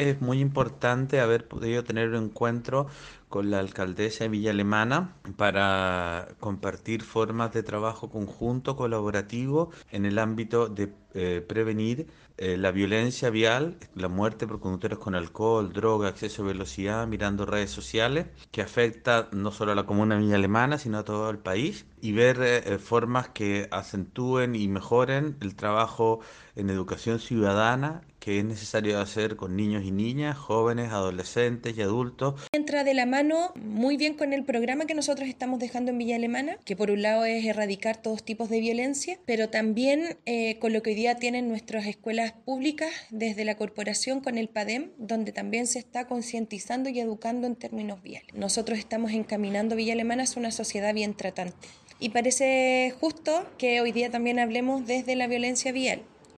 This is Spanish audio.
Es muy importante haber podido tener un encuentro con la alcaldesa de Villa Alemana para compartir formas de trabajo conjunto, colaborativo, en el ámbito de eh, prevenir eh, la violencia vial, la muerte por conductores con alcohol, droga, exceso de velocidad, mirando redes sociales, que afecta no solo a la comuna de Villa Alemana, sino a todo el país, y ver eh, formas que acentúen y mejoren el trabajo en educación ciudadana que es necesario hacer con niños y niñas, jóvenes, adolescentes y adultos. Entra de la mano muy bien con el programa que nosotros estamos dejando en Villa Alemana, que por un lado es erradicar todos tipos de violencia, pero también eh, con lo que hoy día tienen nuestras escuelas públicas desde la corporación con el PADEM, donde también se está concientizando y educando en términos viales. Nosotros estamos encaminando Villa Alemana a una sociedad bien tratante. Y parece justo que hoy día también hablemos desde la violencia vial